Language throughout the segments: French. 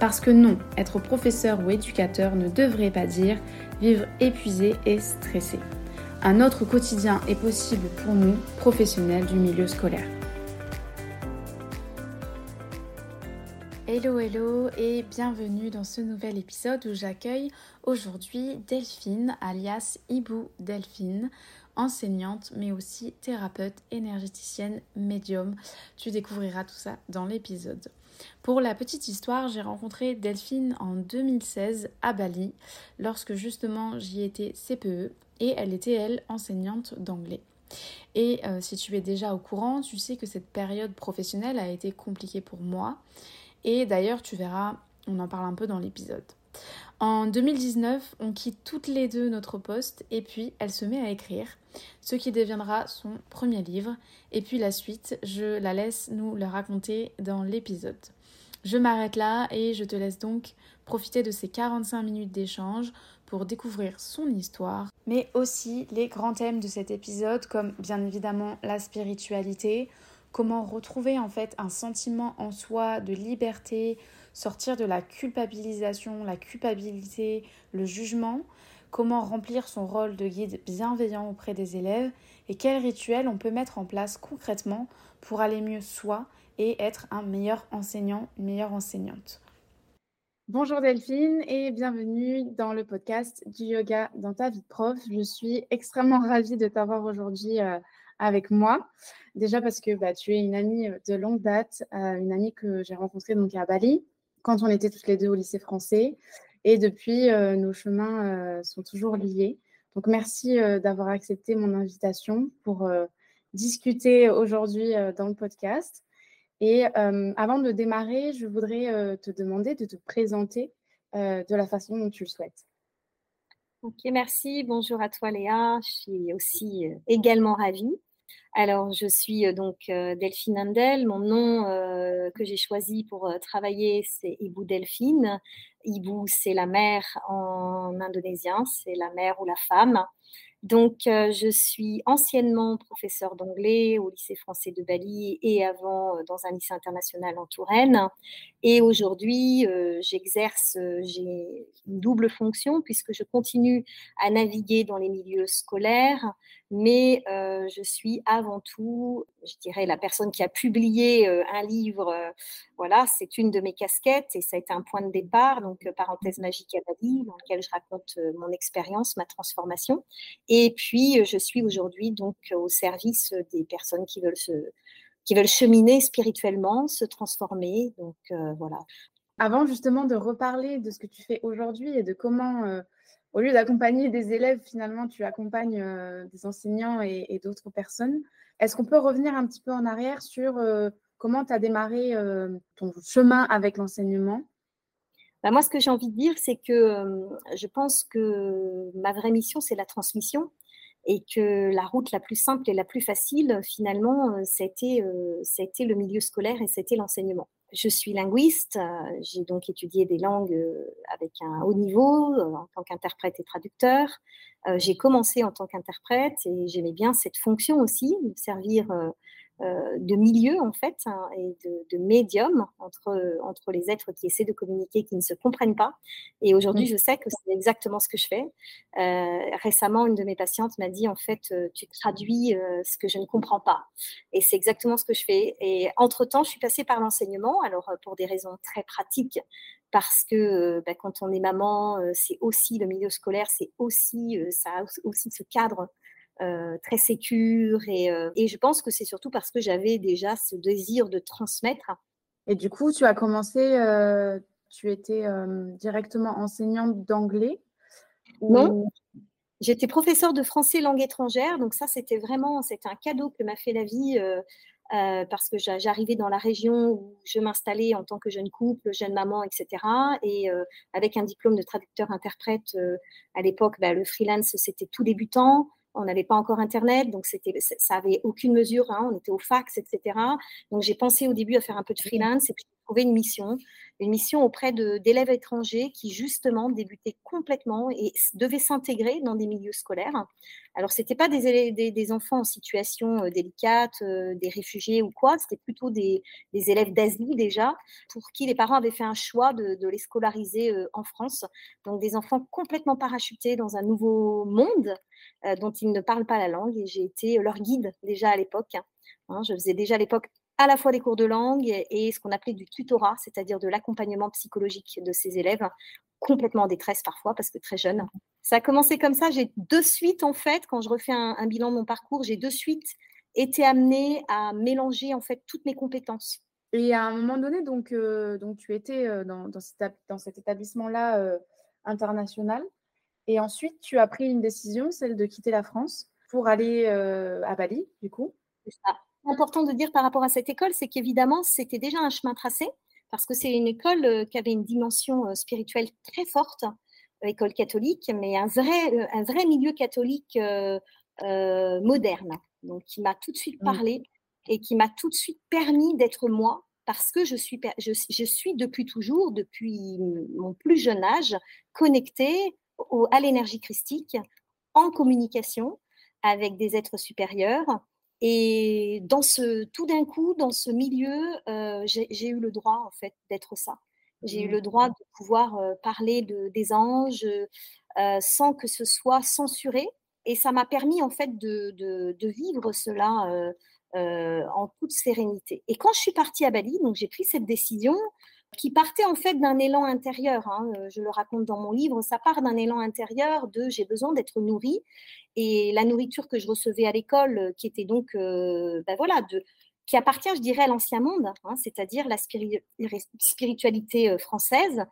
Parce que non, être professeur ou éducateur ne devrait pas dire vivre épuisé et stressé. Un autre quotidien est possible pour nous, professionnels du milieu scolaire. Hello hello et bienvenue dans ce nouvel épisode où j'accueille aujourd'hui Delphine alias Ibu Delphine, enseignante mais aussi thérapeute énergéticienne médium. Tu découvriras tout ça dans l'épisode. Pour la petite histoire, j'ai rencontré Delphine en 2016 à Bali, lorsque justement j'y étais CPE, et elle était, elle, enseignante d'anglais. Et euh, si tu es déjà au courant, tu sais que cette période professionnelle a été compliquée pour moi. Et d'ailleurs, tu verras, on en parle un peu dans l'épisode. En 2019, on quitte toutes les deux notre poste et puis elle se met à écrire, ce qui deviendra son premier livre. Et puis la suite, je la laisse nous la raconter dans l'épisode. Je m'arrête là et je te laisse donc profiter de ces 45 minutes d'échange pour découvrir son histoire, mais aussi les grands thèmes de cet épisode comme bien évidemment la spiritualité, comment retrouver en fait un sentiment en soi de liberté, sortir de la culpabilisation, la culpabilité, le jugement, comment remplir son rôle de guide bienveillant auprès des élèves et quels rituels on peut mettre en place concrètement pour aller mieux soi et être un meilleur enseignant, une meilleure enseignante. Bonjour Delphine et bienvenue dans le podcast du yoga dans ta vie de prof. Je suis extrêmement ravie de t'avoir aujourd'hui euh, avec moi. Déjà parce que bah, tu es une amie de longue date, euh, une amie que j'ai rencontrée donc à Bali quand on était toutes les deux au lycée français. Et depuis, euh, nos chemins sont toujours liés. Donc merci d'avoir accepté mon invitation pour discuter aujourd'hui dans le podcast. Et avant de démarrer, je voudrais te demander de te présenter de la façon dont tu le souhaites. Ok, merci. Bonjour à toi Léa. Je suis aussi également ravie. Alors, je suis donc Delphine Handel. Mon nom que j'ai choisi pour travailler, c'est Ibu Delphine. Ibu, c'est la mère en indonésien, c'est la mère ou la femme. Donc, euh, je suis anciennement professeur d'anglais au lycée français de Bali et avant euh, dans un lycée international en Touraine. Et aujourd'hui, euh, j'exerce, j'ai une double fonction puisque je continue à naviguer dans les milieux scolaires, mais je suis avant tout, je dirais, la personne qui a publié un livre. voilà, c'est une de mes casquettes et ça a été un point de départ. Donc, parenthèse magique à Bali, dans lequel je raconte mon expérience, ma transformation. Et puis, je suis aujourd'hui donc au service des personnes qui veulent qui veulent cheminer spirituellement, se transformer. Donc voilà. Avant justement de reparler de ce que tu fais aujourd'hui et de comment, au lieu d'accompagner des élèves, finalement, tu accompagnes des enseignants et, d'autres personnes, est-ce qu'on peut revenir un petit peu en arrière sur comment tu as démarré ton chemin avec l'enseignement? Bah, moi, ce que j'ai envie de dire, c'est que je pense que ma vraie mission, c'est la transmission et que la route la plus simple et la plus facile, finalement, c'était le milieu scolaire et c'était l'enseignement. Je suis linguiste, j'ai donc étudié des langues avec un haut niveau en tant qu'interprète et traducteur. J'ai commencé en tant qu'interprète et j'aimais bien cette fonction aussi, servir euh, de milieu en fait hein, et de, médium entre, entre les êtres qui essaient de communiquer, qui ne se comprennent pas. Et aujourd'hui, mmh. je sais que c'est exactement ce que je fais. Euh, récemment, une de mes patientes m'a dit en fait, euh, tu traduis ce que je ne comprends pas. Et c'est exactement ce que je fais. Et entre-temps, je suis passée par l'enseignement, alors pour des raisons très pratiques, parce que bah, quand on est maman, c'est aussi le milieu scolaire, c'est aussi, ça a aussi ce cadre euh, très sécure. Et, euh, et, je pense que c'est surtout parce que j'avais déjà ce désir de transmettre. Et du coup, tu as commencé, euh, tu étais directement enseignante d'anglais Non. J'étais professeure de français langue étrangère, donc ça c'était vraiment c'était un cadeau que m'a fait la vie euh, parce que j'arrivais dans la région où je m'installais en tant que jeune couple, jeune maman, etc. Et euh, avec un diplôme de traducteur-interprète, euh, à l'époque, bah, le freelance, c'était tout débutant. On n'avait pas encore Internet, donc c'était, ça avait aucune mesure. Hein, on était au fax, etc. Donc j'ai pensé au début à faire un peu de freelance et puis une mission une mission auprès d'élèves étrangers qui justement débutaient complètement et devaient s'intégrer dans des milieux scolaires. Alors, ce n'était pas des, des, enfants en situation euh, délicate, euh, des réfugiés ou quoi, c'était plutôt des, élèves d'Asie déjà, pour qui les parents avaient fait un choix de, les scolariser euh, en France. Donc, des enfants complètement parachutés dans un nouveau monde dont ils ne parlent pas la langue et j'ai été leur guide déjà à l'époque. Hein. je faisais déjà à l'époque à la fois des cours de langue et ce qu'on appelait du tutorat, c'est-à-dire de l'accompagnement psychologique de ces élèves, complètement en détresse parfois parce que très jeunes. Ça a commencé comme ça. J'ai de suite, en fait, quand je refais un, bilan de mon parcours, j'ai de suite été amenée à mélanger en fait toutes mes compétences. Et à un moment donné, donc, euh, donc tu étais euh, dans, dans, cet, établissement-là euh, international. Et ensuite, tu as pris une décision, celle de quitter la France pour aller à Bali, du coup. C'est ça important de dire par rapport à cette école, c'est qu'évidemment, c'était déjà un chemin tracé, parce que c'est une école euh, qui avait une dimension euh, spirituelle très forte, euh, école catholique, mais un vrai, un vrai milieu catholique moderne, donc qui m'a tout de suite parlé et qui m'a tout de suite permis d'être moi, parce que je suis, je, je, suis depuis toujours, depuis mon plus jeune âge, connectée à l'énergie christique, en communication avec des êtres supérieurs, et dans ce, tout d'un coup, dans ce milieu, euh, j'ai eu le droit en fait d'être ça. J'ai eu le droit de pouvoir euh, parler de, des anges euh, sans que ce soit censuré. Et ça m'a permis en fait de, de, de vivre cela en toute sérénité. Et quand je suis partie à Bali, donc j'ai pris cette décision, qui partait en fait d'un élan intérieur. Hein, euh, je le raconte dans mon livre, ça part d'un élan intérieur de j'ai besoin d'être nourrie. Et la nourriture que je recevais à l'école, euh, qui était donc, euh, ben voilà, qui appartient, je dirais, à l'ancien monde, hein, c'est-à-dire la spiritualité française,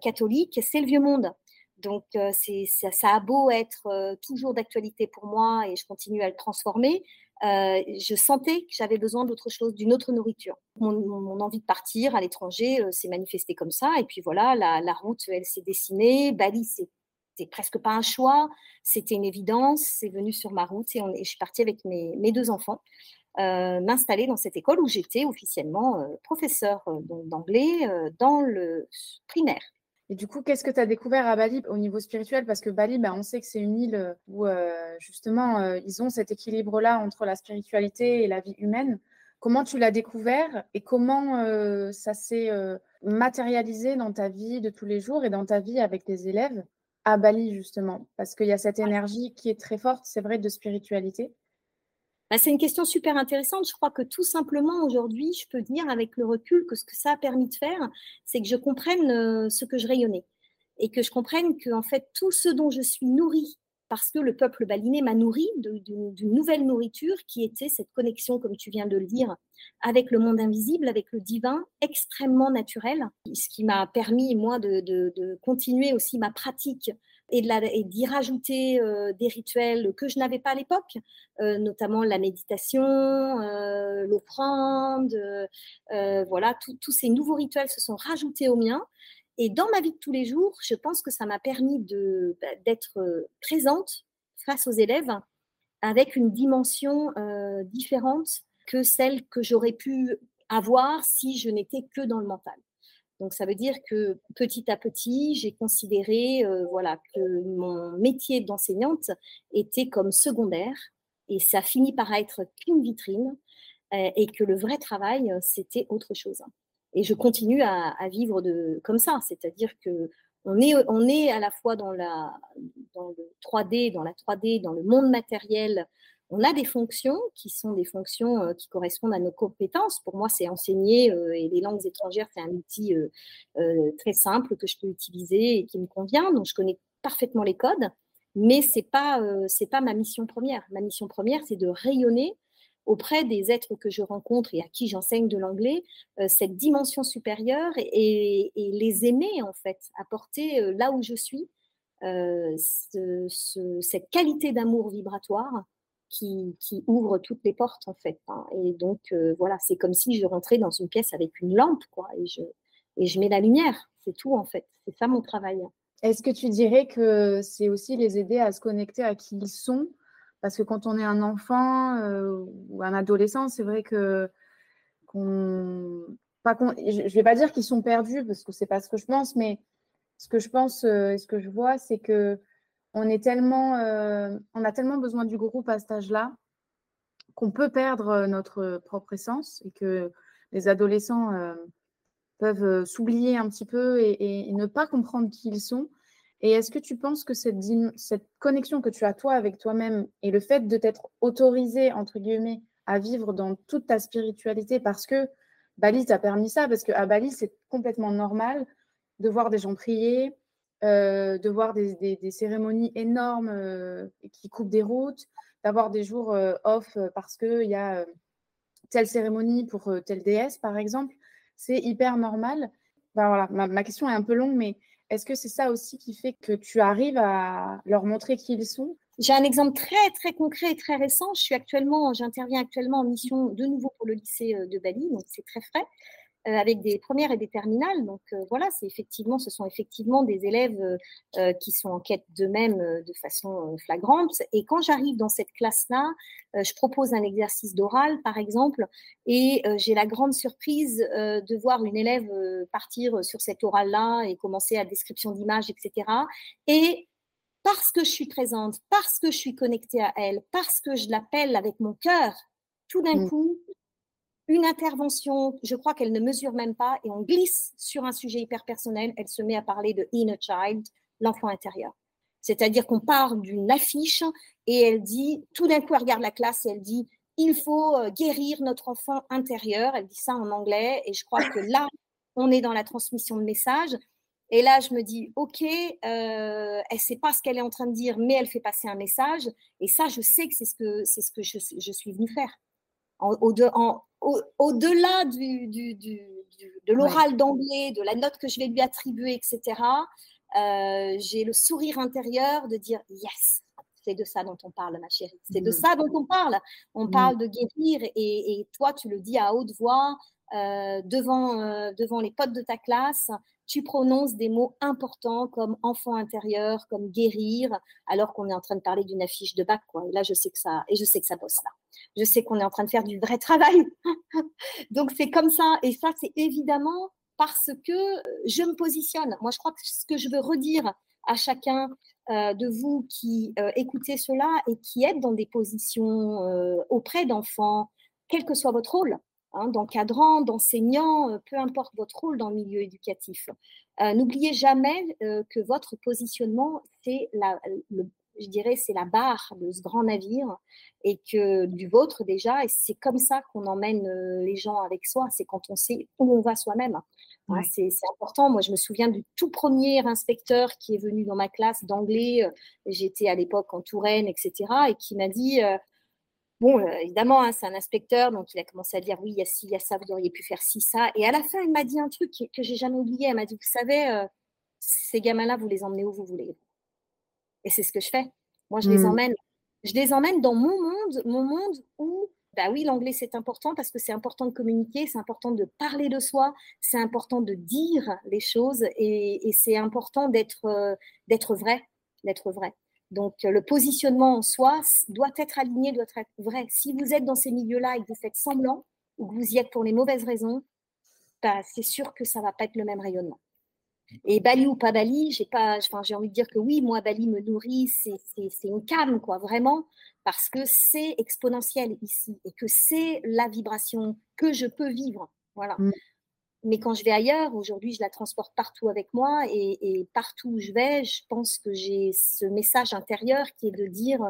catholique, c'est le vieux monde. Donc, ça, ça, a beau être toujours d'actualité pour moi et je continue à le transformer, euh, je sentais que j'avais besoin d'autre chose, d'une autre nourriture. Mon, envie de partir à l'étranger euh, s'est manifestée comme ça. Et puis voilà, la, route, elle s'est dessinée. Bali, c'était presque pas un choix, c'était une évidence. C'est venu sur ma route et, je suis partie avec mes, deux enfants. Euh, m'installer dans cette école où j'étais officiellement professeur d'anglais dans le primaire. Et du coup, qu'est-ce que tu as découvert à Bali au niveau spirituel? Parce que Bali, bah, on sait que c'est une île euh, où euh, justement, euh, ils ont cet équilibre-là entre la spiritualité et la vie humaine. Comment tu l'as découvert et comment ça s'est matérialisé dans ta vie de tous les jours et dans ta vie avec tes élèves à Bali, justement? Parce qu'il y a cette énergie qui est très forte, c'est vrai, de spiritualité. Bah, c'est une question super intéressante. Je crois que tout simplement aujourd'hui, je peux dire avec le recul que ce que ça a permis de faire, c'est que je comprenne euh, ce que je rayonnais et que je comprenne que en fait tout ce dont je suis nourrie parce que le peuple balinais m'a nourri d'une nouvelle nourriture qui était cette connexion, comme tu viens de le dire, avec le monde invisible, avec le divin, extrêmement naturel, ce qui m'a permis, moi, de, continuer aussi ma pratique et d'y rajouter euh, des rituels que je n'avais pas à l'époque, euh, notamment la méditation, euh, l'offrande, voilà, tous ces nouveaux rituels se sont rajoutés aux miens. Et dans ma vie de tous les jours, je pense que ça m'a permis bah, d'être présente face aux élèves avec une dimension différente que celle que j'aurais pu avoir si je n'étais que dans le mental. Donc ça veut dire que petit à petit, j'ai considéré euh, voilà, que mon métier d'enseignante était comme secondaire et ça finit par être qu'une vitrine euh, et que le vrai travail, euh, c'était autre chose. Et je continue à, vivre de, comme ça, c'est-à-dire que on est, on est à la fois dans, la, dans le 3D, dans la 3D, dans le monde matériel, on a des fonctions qui sont des fonctions euh, qui correspondent à nos compétences. Pour moi, c'est enseigner euh, et les langues étrangères, c'est un outil euh, très simple que je peux utiliser et qui me convient. Donc, je connais parfaitement les codes, mais c'est pas pas ma mission première. Ma mission première, c'est de rayonner auprès des êtres que je rencontre et à qui j'enseigne de l'anglais, cette dimension supérieure et, les aimer en fait, apporter là où je suis cette qualité d'amour vibratoire qui, ouvre toutes les portes en fait. Hein. Et donc voilà, c'est comme si je rentrais dans une pièce avec une lampe, quoi, et je, et je mets la lumière. C'est tout en fait. C'est ça mon travail. Est-ce que tu dirais que c'est aussi les aider à se connecter à qui ils sont? Parce que quand on est un enfant ou un adolescent, c'est vrai que pas je ne vais pas dire qu'ils sont perdus parce que c'est pas ce que je pense, mais ce que je pense et ce que je vois, c'est que tellement, on a tellement besoin du groupe à cet âge-là qu'on peut perdre notre propre essence et que les adolescents peuvent s'oublier un petit peu et, ne pas comprendre qui ils sont. Et est-ce que tu penses que cette, cette connexion que tu as toi avec toi-même et le fait de t'être autorisé, entre guillemets, à vivre dans toute ta spiritualité parce que Bali t'a permis ça, parce qu'à Bali, c'est complètement normal de voir des gens prier, euh, de voir des, cérémonies énormes euh, qui coupent des routes, d'avoir des jours euh, off parce qu'il y a telle cérémonie pour telle déesse, par exemple. C'est hyper normal. Ben voilà, ma, question est un peu longue, mais est-ce que c'est ça aussi qui fait que tu arrives à leur montrer qui ils sont? J'ai un exemple très très concret et très récent. Je suis actuellement, j'interviens actuellement en mission de nouveau pour le lycée de Bali, donc c'est très frais. Euh, avec des premières et des terminales. Donc euh, voilà, c'est effectivement, ce sont effectivement des élèves euh, qui sont en quête d'eux-mêmes de façon flagrante. Et quand j'arrive dans cette classe-là, je propose un exercice d'oral, par exemple, et j'ai la grande surprise de voir une élève partir sur cet oral-là et commencer à description d'images, etc. Et parce que je suis présente, parce que je suis connectée à elle, parce que je l'appelle avec mon cœur, tout d'un mmh. coup, une intervention, je crois qu'elle ne mesure même pas, et on glisse sur un sujet hyper personnel, elle se met à parler de inner child, l'enfant intérieur. C'est-à-dire qu'on part d'une affiche et elle dit, tout d'un coup, elle regarde la classe et elle dit, il faut euh, guérir notre enfant intérieur. Elle dit ça en anglais et je crois que là, on est dans la transmission de messages. Et là, je me dis, OK, euh, elle ne sait pas ce qu'elle est en train de dire, mais elle fait passer un message. Et ça, je sais que c'est ce que, c'est ce que je, je suis venue faire. Au-delà du, de l'oral d'anglais, de la note que je vais lui attribuer, etc., euh, j'ai le sourire intérieur de dire yes, c'est de ça dont on parle, ma chérie. C'est de mm. ça dont on parle. On mm. parle de guérir et, toi, tu le dis à haute voix euh, devant, euh, devant les potes de ta classe tu prononces des mots importants comme enfant intérieur, comme guérir, alors qu'on est en train de parler d'une affiche de bac. Quoi. Et là, je sais que ça, et je sais que ça bosse là. Je sais qu'on est en train de faire du vrai travail. Donc c'est comme ça. Et ça, c'est évidemment parce que je me positionne. Moi, je crois que ce que je veux redire à chacun euh, de vous qui euh, écoutez cela et qui êtes dans des positions euh, auprès d'enfants, quel que soit votre rôle, hein, d'encadrant, d'enseignant, euh, peu importe votre rôle dans le milieu éducatif. Euh, n'oubliez jamais euh, que votre positionnement, c'est la, je dirais, c'est la barre de ce grand navire et que du vôtre déjà, et c'est comme ça qu'on emmène les gens avec soi, c'est quand on sait où on va soi-même. Hein, c'est important. Moi, je me souviens du tout premier inspecteur qui est venu dans ma classe d'anglais. J'étais à l'époque en Touraine, etc. et qui m'a dit Bon, euh, évidemment, hein, c'est un inspecteur, donc il a commencé à dire oui, il y a ci, il y a ça, vous auriez pu faire ci, ça. Et à la fin, il m'a dit un truc que, j'ai jamais oublié. Elle m'a dit, vous savez, euh, ces gamins-là, vous les emmenez où vous voulez. Et c'est ce que je fais. Moi, je les mmh. emmène. Je les emmène dans mon monde, mon monde où, bah oui, l'anglais c'est important parce que c'est important de communiquer, c'est important de parler de soi, c'est important de dire les choses et, c'est important d'être euh, d'être vrai, d'être vrai. Donc, le positionnement en soi doit être aligné, doit être vrai. Si vous êtes dans ces milieux-là et que vous faites semblant, ou que vous y êtes pour les mauvaises raisons, bah, c'est sûr que ça ne va pas être le même rayonnement. Et Bali ou pas Bali, j'ai pas, enfin, j'ai envie de dire que oui, moi Bali me nourrit, c'est, une cam quoi, vraiment, parce que c'est exponentiel ici et que c'est la vibration que je peux vivre, voilà. Mm mais quand je vais ailleurs, aujourd'hui, je la transporte partout avec moi et, partout où je vais, je pense que j'ai ce message intérieur qui est de dire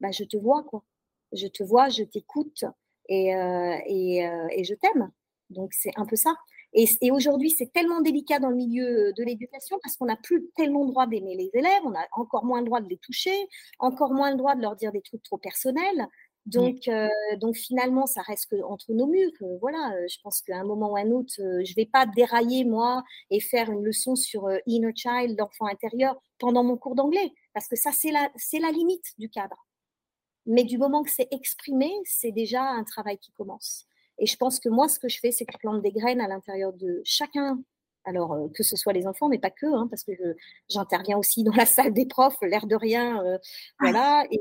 bah, je te vois, quoi. Je te vois, je t'écoute et, euh, euh, je t'aime. Donc, c'est un peu ça. Et, et aujourd'hui, c'est tellement délicat dans le milieu de l'éducation parce qu'on n'a plus tellement le droit d'aimer les élèves, on a encore moins le droit de les toucher, encore moins le droit de leur dire des trucs trop personnels. Donc, euh, donc finalement, ça reste que entre nos murs. Euh, voilà, euh, je pense qu'à un moment ou à un autre, je vais pas dérailler moi et faire une leçon sur inner child, l'enfant intérieur, pendant mon cours d'anglais, parce que ça, c'est la, c'est la limite du cadre. mais du moment que c'est exprimé, c'est déjà un travail qui commence. Et je pense que moi, ce que je fais, c'est que je plante des graines à l'intérieur de chacun. Alors, que ce soit les enfants, mais pas que, hein, parce que j'interviens aussi dans la salle des profs, l'air de rien, voilà, et,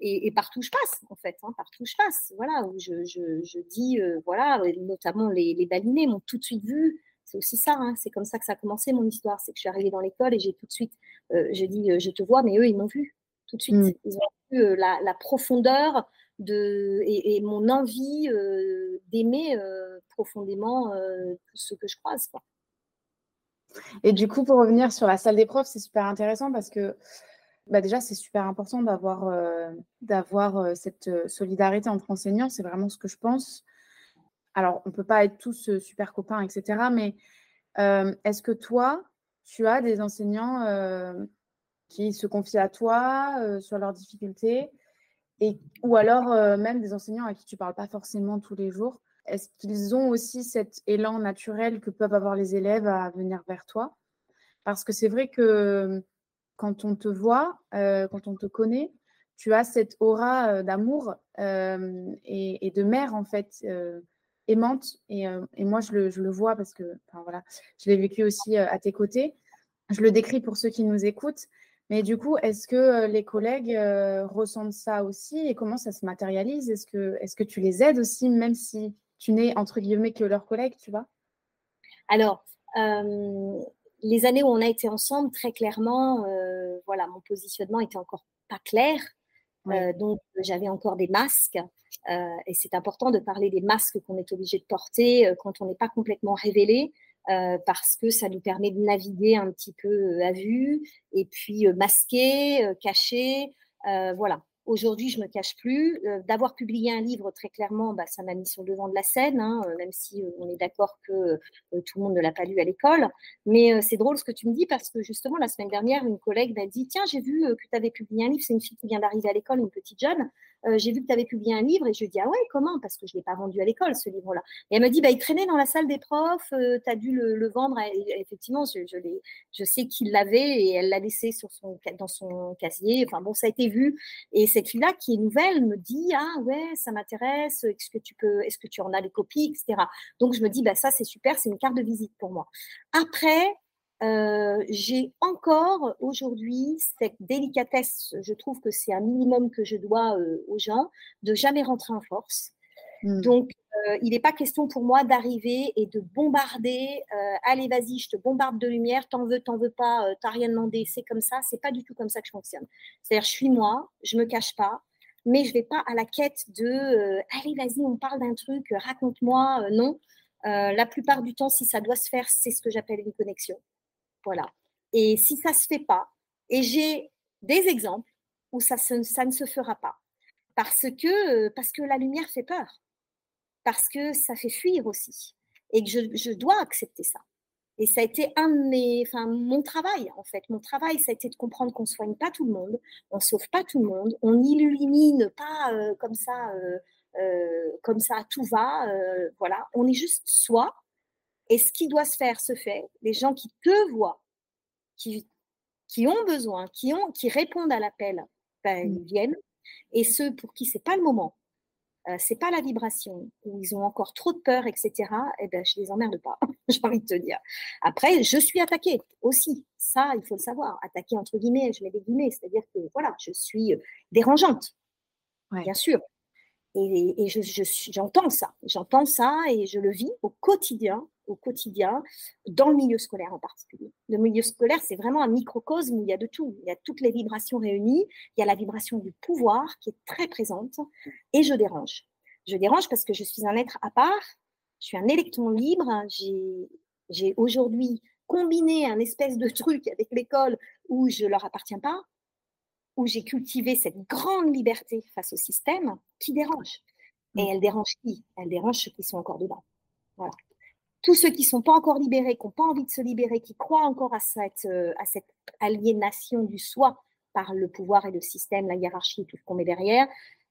et, partout je passe, en fait, hein, partout je passe, voilà, où je, je, je dis, euh, voilà, notamment les, les balinés m'ont tout de suite vu, c'est aussi ça, hein, c'est comme ça que ça a commencé mon histoire, c'est que je suis arrivée dans l'école et j'ai tout de suite, j'ai dit, je te vois, mais eux, ils m'ont vu, tout de suite, mmh. ils ont vu la, la profondeur de, et, mon envie d'aimer profondément tout ce que je croise. Quoi. Et du coup, pour revenir sur la salle des profs, c'est super intéressant parce que bah déjà, c'est super important d'avoir d'avoir cette solidarité entre enseignants. C'est vraiment ce que je pense. Alors, on ne peut pas être tous super copains, etc. Mais est-ce que toi, tu as des enseignants qui se confient à toi sur leurs difficultés et, ou alors euh, même des enseignants à qui tu ne parles pas forcément tous les jours, est-ce qu'ils ont aussi cet élan naturel que peuvent avoir les élèves à venir vers toi? Parce que c'est vrai que quand on te voit, euh, quand on te connaît, tu as cette aura euh, d'amour et, de mère en fait aimante. Et, moi, je le, vois parce que voilà, je l'ai vécu aussi à tes côtés. Je le décris pour ceux qui nous écoutent. Mais du coup, est-ce que euh, les collègues euh, ressentent ça aussi et comment ça se matérialise? Est-ce que, est que tu les aides aussi, même si tu n'es entre guillemets que leurs collègues, tu vois? Alors, euh, les années où on a été ensemble, très clairement, voilà, mon positionnement était encore pas clair. donc, j'avais encore des masques. et c'est important de parler des masques qu'on est obligé de porter quand on n'est pas complètement révélé. Euh, parce que ça nous permet de naviguer un petit peu euh, à vue et puis euh, masquer, cacher. voilà. Aujourd'hui, je me cache plus. D'avoir publié un livre, très clairement, bah, ça m'a mis sur le devant de la scène, hein, même si on est d'accord que tout le monde ne l'a pas lu à l'école. Mais c'est drôle ce que tu me dis parce que justement, la semaine dernière, une collègue m'a dit Tiens, j'ai vu que tu avais publié un livre. C'est une fille qui vient d'arriver à l'école, une petite jeune. Euh, j'ai vu que tu avais publié un livre et je lui dis ah ouais comment? Parce que je l'ai pas vendu à l'école ce livre-là. Et elle me dit bah il traînait dans la salle des profs, euh, tu as dû le, vendre. Effectivement, je, je, je sais qu'il l'avait et elle l'a laissé sur son, dans son casier. Enfin bon, ça a été vu. Et cette fille-là qui est nouvelle me dit ah ouais ça m'intéresse. Est-ce que tu peux, est-ce que tu en as des copies, etc. Donc je me dis bah ça c'est super, c'est une carte de visite pour moi. Après euh, j'ai encore aujourd'hui cette délicatesse, je trouve que c'est un minimum que je dois euh, aux gens, de jamais rentrer en force. Mmh. Donc, euh, il n'est pas question pour moi d'arriver et de bombarder. allez, vas-y, je te bombarde de lumière, t'en veux, t'en veux pas, t'as rien demandé, c'est comme ça. C'est pas du tout comme ça que je fonctionne. C'est-à-dire, je suis moi, je me cache pas, mais je vais pas à la quête de allez, vas-y, on parle d'un truc, raconte-moi. non. la plupart du temps, si ça doit se faire, c'est ce que j'appelle une connexion. Voilà. Et si ça ne se fait pas, et j'ai des exemples où ça, ne se fera pas, parce que, euh, la lumière fait peur, parce que ça fait fuir aussi, et que je, dois accepter ça. Et ça a été un de mes, enfin, mon travail, en fait. Mon travail, ça a été de comprendre qu'on ne soigne pas tout le monde, on ne sauve pas tout le monde, on n'illumine pas euh, comme ça, euh, comme ça, tout va. voilà, on est juste soi et ce qui doit se faire se fait. Les gens qui te voient, qui, qui ont besoin, qui, ont, qui répondent à l'appel, ben, ils mmh. viennent. Et ceux pour qui c'est pas le moment, euh, c'est pas la vibration, où ils ont encore trop de peur, etc., eh ben, je les emmerde pas, j'ai envie de te dire. Après, je suis attaquée aussi. Ça, il faut le savoir. Attaquée entre guillemets, je mets des guillemets, c'est-à-dire que voilà, je suis euh, dérangeante, bien sûr. Et, et j'entends ça, j'entends ça et je le vis au quotidien au quotidien, dans le milieu scolaire en particulier. Le milieu scolaire, c'est vraiment un microcosme où il y a de tout. Il y a toutes les vibrations réunies. Il y a la vibration du pouvoir qui est très présente. Et je dérange. Je dérange parce que je suis un être à part. Je suis un électron libre. J'ai aujourd'hui combiné un espèce de truc avec l'école où je leur appartiens pas, où j'ai cultivé cette grande liberté face au système qui dérange. Et mmh. elle dérange qui? Elle dérange ceux qui sont encore dedans. Voilà tous ceux qui ne sont pas encore libérés, qui n'ont pas envie de se libérer, qui croient encore à cette, euh, à cette aliénation du soi par le pouvoir et le système, la hiérarchie, tout ce qu'on met derrière,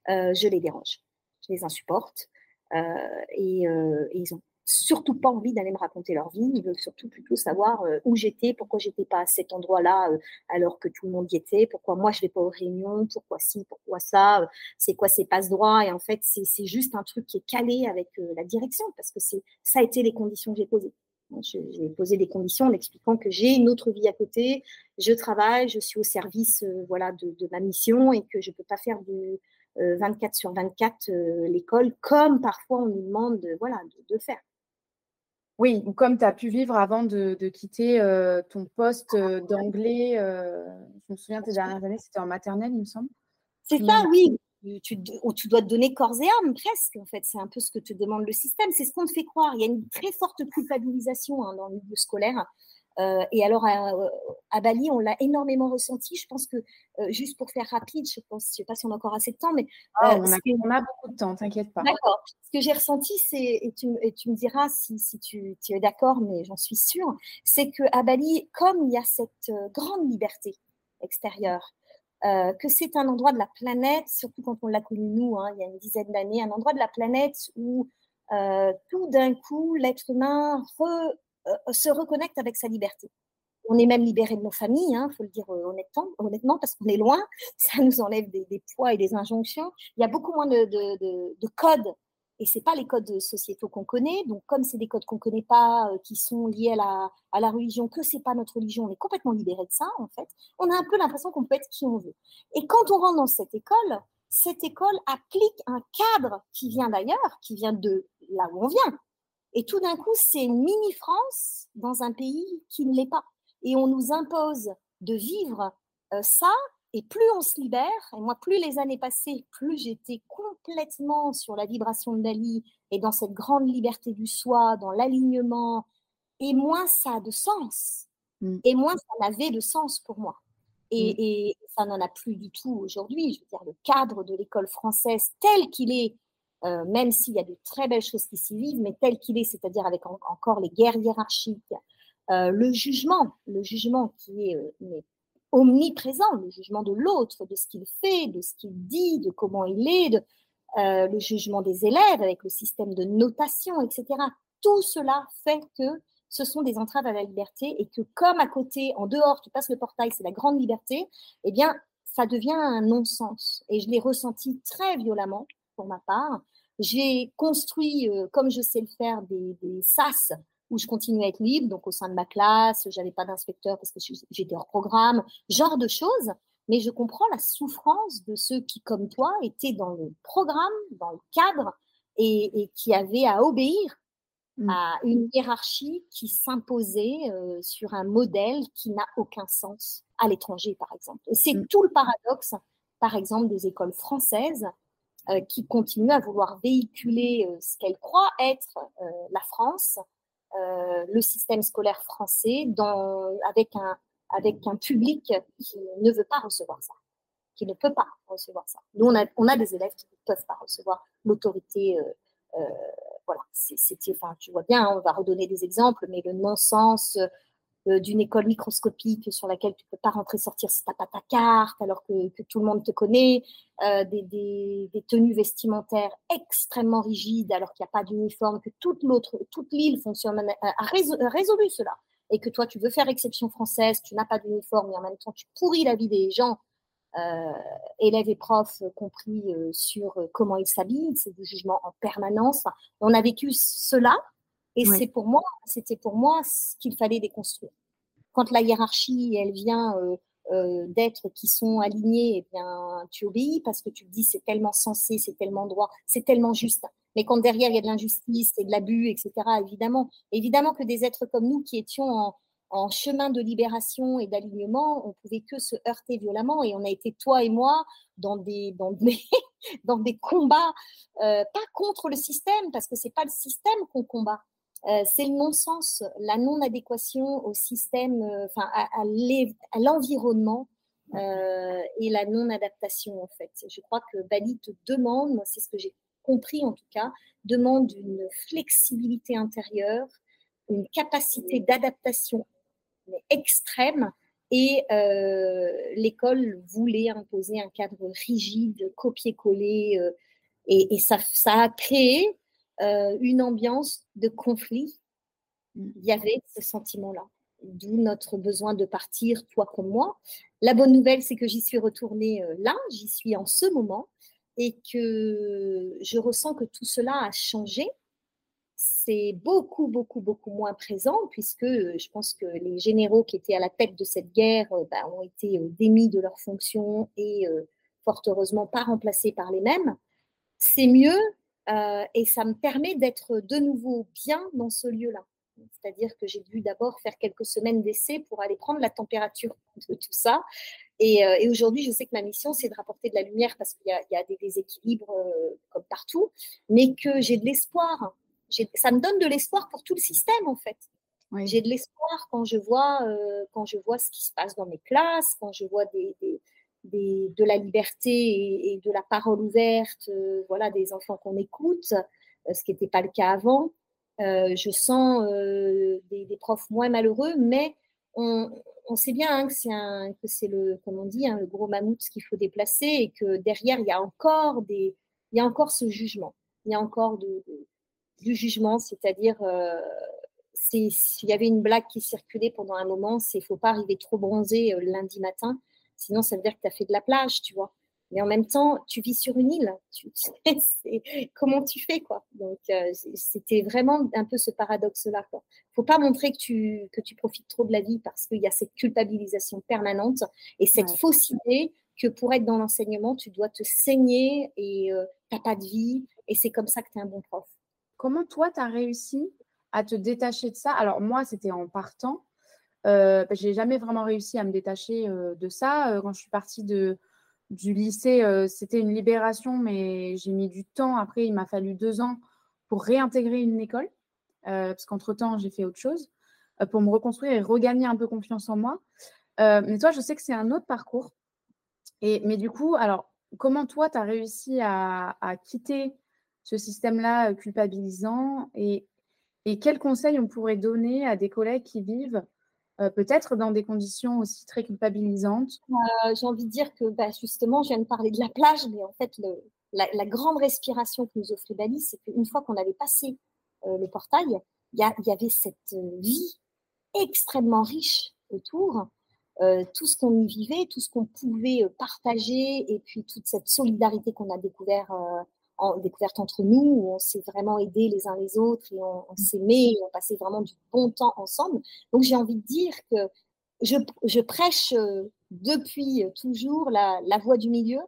euh, je les dérange. Je les insupporte. Euh, et, ils ont surtout pas envie d'aller me raconter leur vie. Ils veulent surtout plutôt savoir euh, où j'étais, pourquoi j'étais pas à cet endroit-là euh, alors que tout le monde y était, pourquoi moi je vais pas aux réunions, pourquoi ci, pourquoi ça, euh, c'est quoi ces passe droits. Et en fait, c'est juste un truc qui est calé avec la direction parce que c'est ça a été les conditions que j'ai posées. J'ai posé des conditions en expliquant que j'ai une autre vie à côté, je travaille, je suis au service voilà de, de, ma mission et que je peux pas faire du 24 sur 24 l'école comme parfois on nous demande voilà, de faire. Oui, comme tu as pu vivre avant de, quitter euh, ton poste euh, d'anglais, euh, je me souviens tes dernières années, c'était en maternelle, il me semble. C'est ça, oui. Tu, tu dois te donner corps et âme, presque, en fait. C'est un peu ce que te demande le système. C'est ce qu'on te fait croire. Il y a une très forte culpabilisation hein, dans le milieu scolaire. Euh, et alors euh, à, Bali, on l'a énormément ressenti. Je pense que euh, juste pour faire rapide, je ne sais pas si on a encore assez de temps, mais ah, on, a, beaucoup de temps, t'inquiète pas. D'accord. Ce que j'ai ressenti, c'est et tu, me diras si, tu, es d'accord, mais j'en suis sûre, c'est que à Bali, comme il y a cette grande liberté extérieure, que c'est un endroit de la planète, surtout quand on l'a connu nous, hein, il y a une dizaine d'années, un endroit de la planète où tout d'un coup l'être humain re, se reconnecte avec sa liberté. On est même libéré de nos familles, il hein, faut le dire euh, honnêtement, honnêtement parce qu'on est loin, ça nous enlève des, poids et des injonctions. Il y a beaucoup moins de, de, codes, et ce pas les codes sociétaux qu'on connaît. Donc, comme c'est des codes qu'on connaît pas, euh, qui sont liés à la, à la religion, que c'est pas notre religion, on est complètement libéré de ça, en fait. On a un peu l'impression qu'on peut être qui on veut. Et quand on rentre dans cette école, cette école applique un cadre qui vient d'ailleurs, qui vient de là où on vient, et tout d'un coup, c'est une mini-France dans un pays qui ne l'est pas. Et on nous impose de vivre euh, ça. Et plus on se libère, et moi, plus les années passaient, plus j'étais complètement sur la vibration de Dali et dans cette grande liberté du soi, dans l'alignement, et moins ça a de sens. Mm. Et moins ça n'avait de sens pour moi. Et, mm. et ça n'en a plus du tout aujourd'hui. Je veux dire, le cadre de l'école française tel qu'il est euh, même s'il y a de très belles choses qui s'y vivent, mais tel qu'il est, c'est-à-dire avec encore les guerres hiérarchiques, euh, le jugement, le jugement qui est euh, omniprésent, le jugement de l'autre, de ce qu'il fait, de ce qu'il dit, de comment il est, le jugement des élèves avec le système de notation, etc. Tout cela fait que ce sont des entraves à la liberté et que comme à côté, en dehors, tu passes le portail, c'est la grande liberté, eh bien, ça devient un non-sens. Et je l'ai ressenti très violemment pour ma part. J'ai construit, euh, comme je sais le faire, des, SAS où je continue à être libre, donc au sein de ma classe, j'avais pas d'inspecteur parce que j'étais hors programme, genre de choses. Mais je comprends la souffrance de ceux qui, comme toi, étaient dans le programme, dans le cadre, et, qui avaient à obéir mmh. à une hiérarchie qui s'imposait euh, sur un modèle qui n'a aucun sens à l'étranger, par exemple. C'est mmh. tout le paradoxe, par exemple, des écoles françaises qui continue à vouloir véhiculer euh, ce qu'elle croit être euh, la France, le système scolaire français, avec, un, public qui ne veut pas recevoir ça, qui ne peut pas recevoir ça. Nous, on a, des élèves qui ne peuvent pas recevoir l'autorité. voilà, c'était, tu vois bien, on va redonner des exemples, mais le non-sens, euh, d'une école microscopique sur laquelle tu ne peux pas rentrer sortir si tu n'as pas ta carte, alors que, tout le monde te connaît, euh, des, tenues vestimentaires extrêmement rigides, alors qu'il n'y a pas d'uniforme, que toute l'autre, toute l'île fonctionne, a, résolu cela. Et que toi, tu veux faire exception française, tu n'as pas d'uniforme, et en même temps, tu pourris la vie des gens, euh, élèves et profs compris sur comment ils s'habillent, c'est du jugement en permanence. On a vécu cela et c'est pour moi, c'était pour moi ce qu'il fallait déconstruire. Quand la hiérarchie, elle vient euh, euh, d'êtres qui sont alignés, eh bien, tu obéis parce que tu te dis c'est tellement sensé, c'est tellement droit, c'est tellement juste. Mais quand derrière il y a de l'injustice et de l'abus, etc., évidemment, évidemment que des êtres comme nous qui étions en, en chemin de libération et d'alignement, on pouvait que se heurter violemment et on a été toi et moi dans des dans des, dans des combats euh, pas contre le système parce que c'est pas le système qu'on combat, euh, c'est le non-sens, la non-adéquation au système, euh, enfin à, l'environnement euh, et la non-adaptation en fait. Je crois que Bali te demande, moi c'est ce que j'ai compris en tout cas, demande une flexibilité intérieure, une capacité d'adaptation extrême et l'école voulait imposer un cadre rigide, copier-coller, et, ça, ça, a créé une ambiance de conflit, mmh. il y avait ce sentiment-là d'où notre besoin de partir, toi comme moi. La bonne nouvelle, c'est que j'y suis retournée là, j'y suis en ce moment, et que je ressens que tout cela a changé. C'est beaucoup, beaucoup, beaucoup moins présent, puisque je pense que les généraux qui étaient à la tête de cette guerre bah, ont été démis de leurs fonctions et fort heureusement pas remplacés par les mêmes. C'est mieux et ça me permet d'être de nouveau bien dans ce lieu-là. C'est-à-dire que j'ai dû d'abord faire quelques semaines d'essai pour aller prendre la température de tout ça. Et, euh, aujourd'hui, je sais que ma mission, c'est de rapporter de la lumière parce qu'il y, a des déséquilibres euh, comme partout, mais que j'ai de l'espoir. Ça me donne de l'espoir pour tout le système, en fait. J'ai de l'espoir quand je vois euh, quand je vois ce qui se passe dans mes classes, quand je vois des, de la liberté et, de la parole ouverte, voilà, des enfants qu'on écoute, ce qui n'était pas le cas avant. Euh, je sens euh, des, profs moins malheureux, mais on, sait bien hein, que c'est le, comme on dit, hein, le gros mammouth qu'il faut déplacer et que derrière il y a encore ce jugement, il y a encore du jugement, c'est-à-dire euh, s'il y avait une blague qui circulait pendant un moment, c'est faut pas arriver trop bronzé lundi matin, sinon ça veut dire que tu as fait de la plage, tu vois mais en même temps, tu vis sur une île. Tu, comment tu fais quoi Donc, euh, c'était vraiment un peu ce paradoxe-là. Il ne faut pas montrer que tu, que tu profites trop de la vie parce qu'il y a cette culpabilisation permanente et cette fausse idée que pour être dans l'enseignement, tu dois te saigner et euh, tu n'as pas de vie et c'est comme ça que tu es un bon prof. Comment toi, tu as réussi à te détacher de ça? Alors, moi, c'était en partant. Euh, bah, j'ai jamais vraiment réussi à me détacher euh, de ça. quand je suis partie de, du lycée, euh, c'était une libération, mais j'ai mis du temps. Après, il m'a fallu deux ans pour réintégrer une école, euh, parce qu'entre-temps, j'ai fait autre chose, euh, pour me reconstruire et regagner un peu confiance en moi. mais toi, je sais que c'est un autre parcours. Et, mais du coup, alors, comment toi, tu as réussi à, quitter ce système-là culpabilisant? Et, et quels conseils on pourrait donner à des collègues qui vivent euh, peut-être dans des conditions aussi très culpabilisantes euh, J'ai envie de dire que bah, justement, je viens de parler de la plage, mais en fait, la, grande respiration que nous offrait Bali, c'est qu'une fois qu'on avait passé euh, le portail, il y, avait cette vie extrêmement riche autour. tout ce qu'on y vivait, tout ce qu'on pouvait partager, et puis toute cette solidarité qu'on a découvert en, découverte entre nous, où on s'est vraiment aidé les uns les autres et on, mmh. s'aimait, on passait vraiment du bon temps ensemble. Donc j'ai envie de dire que je, prêche euh, depuis toujours la, la voie du milieu,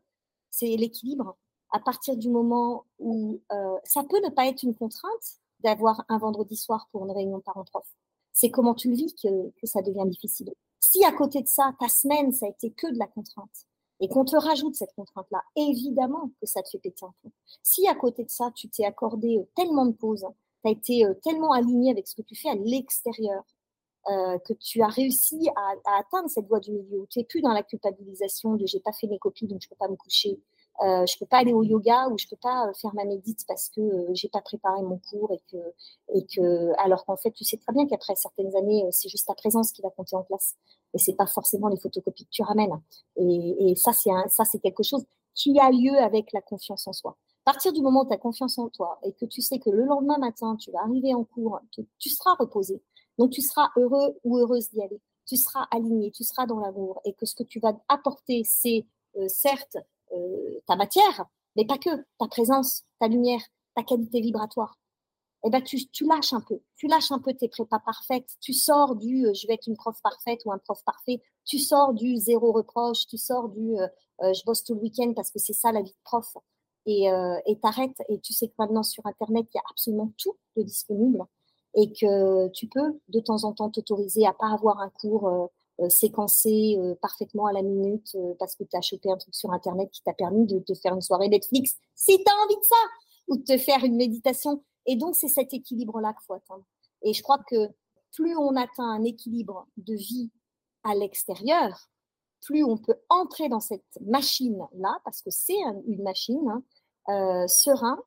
c'est l'équilibre. À partir du moment où euh, ça peut ne pas être une contrainte d'avoir un vendredi soir pour une réunion parent-prof, c'est comment tu le vis que, que ça devient difficile. Si à côté de ça, ta semaine, ça a été que de la contrainte, et qu'on te rajoute cette contrainte-là, évidemment que ça te fait péter un plomb. Si à côté de ça, tu t'es accordé euh, tellement de pauses, tu as été euh, tellement aligné avec ce que tu fais à l'extérieur, euh, que tu as réussi à, atteindre cette voie du milieu, où tu n'es plus dans la culpabilisation de j'ai pas fait mes copies donc je peux pas me coucher, euh, je peux pas aller au yoga ou je peux pas faire ma médite parce que j'ai pas préparé mon cours et que, et que alors qu'en fait tu sais très bien qu'après certaines années c'est juste ta présence qui va compter en classe et c'est pas forcément les photocopies que tu ramènes. Et, et ça, c'est ça, c'est quelque chose qui a lieu avec la confiance en soi. À partir du moment où tu as confiance en toi et que tu sais que le lendemain matin, tu vas arriver en cours, tu, tu seras reposé. Donc, tu seras heureux ou heureuse d'y aller. Tu seras aligné, tu seras dans l'amour et que ce que tu vas apporter, c'est euh, certes euh, ta matière, mais pas que, ta présence, ta lumière, ta qualité vibratoire eh ben, tu, lâches un peu. Tu lâches un peu tes prépas parfaites. Tu sors du euh, je vais être une prof parfaite ou un prof parfait. Tu sors du zéro reproche. Tu sors du euh, euh, je bosse tout le week-end parce que c'est ça la vie de prof. Et t'arrêtes. Et, tu sais que maintenant sur Internet, il y a absolument tout de disponible. Et que tu peux de temps en temps t'autoriser à pas avoir un cours séquencé parfaitement à la minute parce que tu as chopé un truc sur Internet qui t'a permis de te faire une soirée Netflix si tu as envie de ça. Ou de te faire une méditation et donc, c'est cet équilibre-là qu'il faut atteindre. Et je crois que plus on atteint un équilibre de vie à l'extérieur, plus on peut entrer dans cette machine-là, parce que c'est une machine, hein, euh, serein,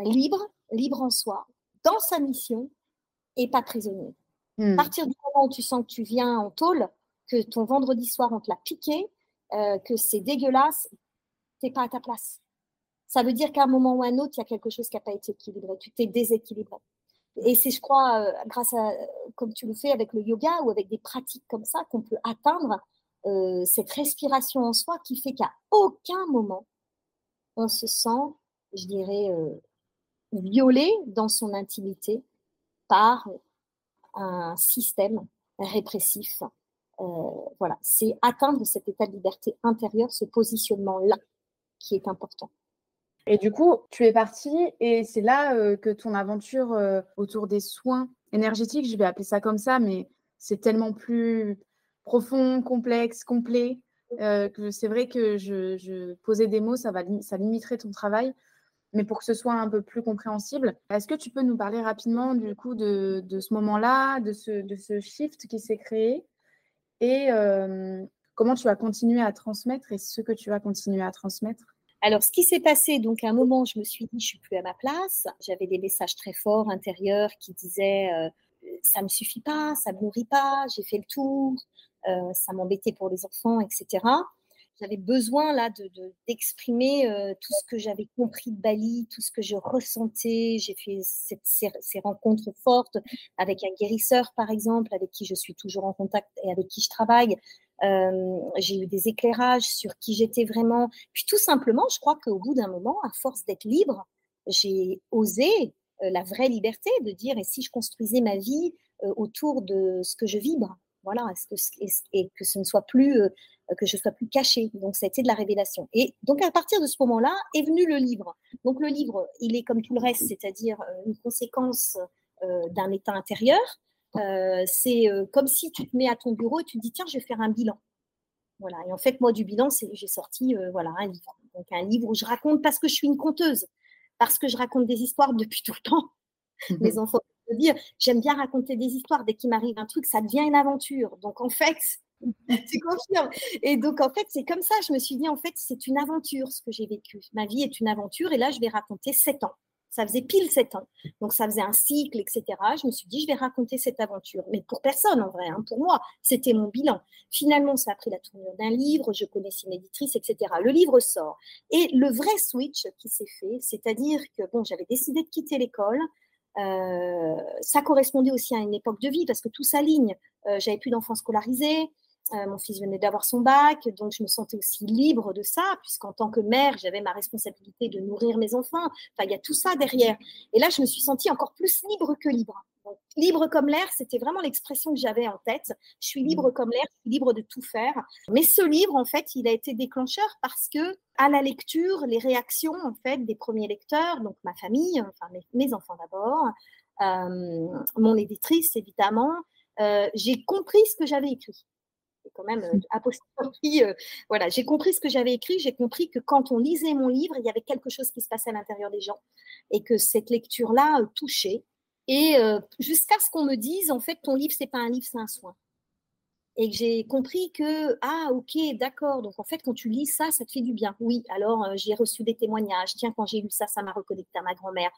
libre, libre en soi, dans sa mission et pas prisonnier. À hmm. partir du moment où tu sens que tu viens en tôle, que ton vendredi soir on te l'a piqué, euh, que c'est dégueulasse, t'es pas à ta place. Ça veut dire qu'à un moment ou à un autre, il y a quelque chose qui n'a pas été équilibré. Tu t'es déséquilibré. Et c'est, je crois, euh, grâce à, comme tu le fais avec le yoga ou avec des pratiques comme ça, qu'on peut atteindre euh, cette respiration en soi qui fait qu'à aucun moment, on se sent, je dirais, euh, violé dans son intimité par un système répressif. voilà, c'est atteindre cet état de liberté intérieure, ce positionnement-là qui est important. Et du coup, tu es partie et c'est là euh, que ton aventure euh, autour des soins énergétiques, je vais appeler ça comme ça, mais c'est tellement plus profond, complexe, complet, euh, que c'est vrai que je, posais des mots, ça, va, ça limiterait ton travail. Mais pour que ce soit un peu plus compréhensible, est-ce que tu peux nous parler rapidement du coup de, ce moment-là, de ce, de ce shift qui s'est créé et comment tu vas continuer à transmettre et ce que tu vas continuer à transmettre? Alors, ce qui s'est passé, donc à un moment, je me suis dit, je suis plus à ma place. J'avais des messages très forts intérieurs qui disaient, euh, ça me suffit pas, ça me nourrit pas, j'ai fait le tour, euh, ça m'embêtait pour les enfants, etc. J'avais besoin là de, d'exprimer euh, tout ce que j'avais compris de Bali, tout ce que je ressentais. J'ai fait ces, ces, rencontres fortes avec un guérisseur, par exemple, avec qui je suis toujours en contact et avec qui je travaille, j'ai eu des éclairages sur qui j'étais vraiment. Puis tout simplement, je crois qu'au bout d'un moment, à force d'être libre, j'ai osé euh, la vraie liberté de dire et si je construisais ma vie euh, autour de ce que je vibre, voilà, et que ce ne soit plus que je sois plus cachée. Donc ça a été de la révélation. Et donc à partir de ce moment-là est venu le livre. Donc le livre, il est comme tout le reste, c'est-à-dire une conséquence d'un état intérieur euh, c'est euh, comme si tu te mets à ton bureau et tu te dis tiens, je vais faire un bilan. Voilà. Et en fait, moi, du bilan, j'ai sorti euh, voilà, un livre. Donc, un livre où je raconte parce que je suis une conteuse, parce que je raconte des histoires depuis tout le temps. Mes enfants peuvent dire j'aime bien raconter des histoires. Dès qu'il m'arrive un truc, ça devient une aventure. Donc, en fait, tu confirmes. Et donc, en fait, c'est comme ça. Je me suis dit en fait, c'est une aventure ce que j'ai vécu. Ma vie est une aventure. Et là, je vais raconter sept ans. Ça faisait pile sept ans. Donc, ça faisait un cycle, etc. Je me suis dit, je vais raconter cette aventure. Mais pour personne, en vrai, hein, pour moi, c'était mon bilan. Finalement, ça a pris la tournure d'un livre. Je connaissais une éditrice, etc. Le livre sort. Et le vrai switch qui s'est fait, c'est-à-dire que, bon, j'avais décidé de quitter l'école. Euh, ça correspondait aussi à une époque de vie parce que tout s'aligne. Euh, j'avais plus d'enfants scolarisés. Euh, mon fils venait d'avoir son bac, donc je me sentais aussi libre de ça, puisqu'en tant que mère, j'avais ma responsabilité de nourrir mes enfants. Enfin, il y a tout ça derrière. Et là, je me suis sentie encore plus libre que libre. libre comme l'air, c'était vraiment l'expression que j'avais en tête. Je suis libre mmh. comme l'air, je suis libre de tout faire. Mais ce livre, en fait, il a été déclencheur parce que, à la lecture, les réactions, en fait, des premiers lecteurs, donc ma famille, enfin mes, enfants d'abord, euh, mon éditrice, évidemment, euh, j'ai compris ce que j'avais écrit quand même euh, euh, voilà, j'ai compris ce que j'avais écrit. J'ai compris que quand on lisait mon livre, il y avait quelque chose qui se passait à l'intérieur des gens et que cette lecture-là euh, touchait. Et jusqu'à ce qu'on me dise, en fait, ton livre, c'est pas un livre, c'est un soin et j'ai compris que, ah, ok, d'accord, donc en fait, quand tu lis ça, ça te fait du bien. Oui, alors j'ai reçu des témoignages. Tiens, quand j'ai lu ça, ça m'a reconnecté à ma grand-mère,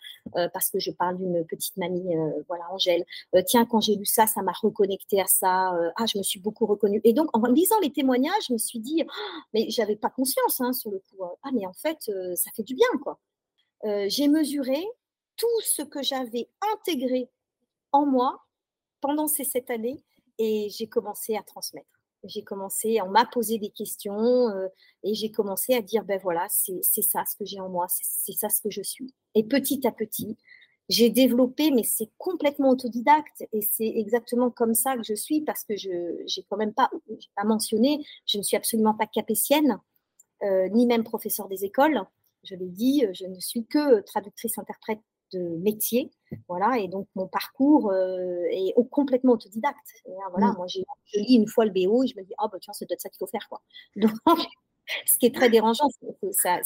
parce que je parle d'une petite mamie, voilà, Angèle. tiens, quand j'ai lu ça, ça m'a reconnecté à ça. ah, je me suis beaucoup reconnue. Et donc, en lisant les témoignages, je me suis dit, oh, mais j'avais pas conscience hein, sur le coup. Hein. Ah, mais en fait, ça fait du bien, quoi. j'ai mesuré tout ce que j'avais intégré en moi pendant ces sept années et j'ai commencé à transmettre. J'ai commencé, on m'a posé des questions euh, et j'ai commencé à dire, ben voilà, c'est ça ce que j'ai en moi, c'est ça ce que je suis. Et petit à petit, j'ai développé, mais c'est complètement autodidacte et c'est exactement comme ça que je suis parce que je n'ai quand même pas, pas mentionné, je ne suis absolument pas capétienne, euh, ni même professeur des écoles. Je l'ai dit, je ne suis que traductrice-interprète de métier. Voilà, et donc mon parcours euh, est complètement autodidacte. Voilà, mm. moi je lis une fois le BO et je me dis, oh bah tiens, c'est peut-être ça qu'il faut faire. Quoi. Donc, ce qui est très dérangeant, ça,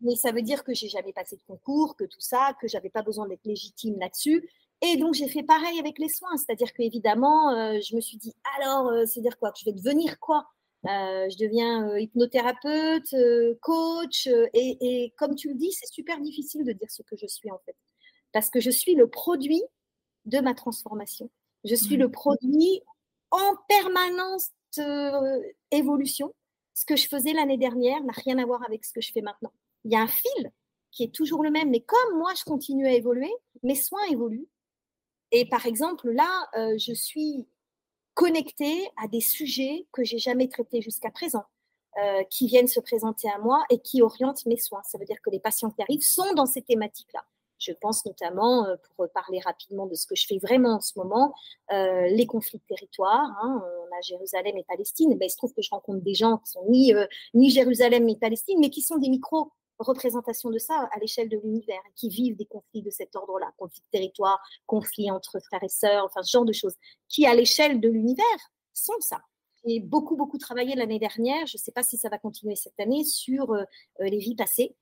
mais ça veut dire que j'ai jamais passé de concours, que tout ça, que j'avais pas besoin d'être légitime là-dessus. Et donc j'ai fait pareil avec les soins, c'est-à-dire qu'évidemment, euh, je me suis dit, alors, euh, c'est-à-dire quoi Que je vais devenir quoi? Je deviens hypnothérapeute, coach, et, et, comme tu le dis, c'est super difficile de dire ce que je suis en fait parce que je suis le produit de ma transformation. Je suis le produit en permanence d'évolution. Ce que je faisais l'année dernière n'a rien à voir avec ce que je fais maintenant. Il y a un fil, qui est toujours le même. Mais comme moi, je continue à évoluer, mes soins évoluent. Et par exemple, là, euh, je suis connectée à des sujets que j'ai jamais traités jusqu'à présent, euh, qui viennent se présenter à moi et qui orientent mes soins. Ça veut dire que les patients qui arrivent sont dans ces thématiques-là. Je pense notamment, euh, pour parler rapidement de ce que je fais vraiment en ce moment, les conflits de territoire. Hein, on a Jérusalem et Palestine. Ben, il se trouve que je rencontre des gens qui sont ni, ni Jérusalem ni Palestine, mais qui sont des micros représentation de ça à l'échelle de l'univers, qui vivent des conflits de cet ordre-là, conflits de territoire, conflits entre frères et sœurs, enfin ce genre de choses, qui à l'échelle de l'univers sont ça. J'ai beaucoup, beaucoup travaillé l'année dernière, je ne sais pas si ça va continuer cette année, sur euh, euh, les vies passées.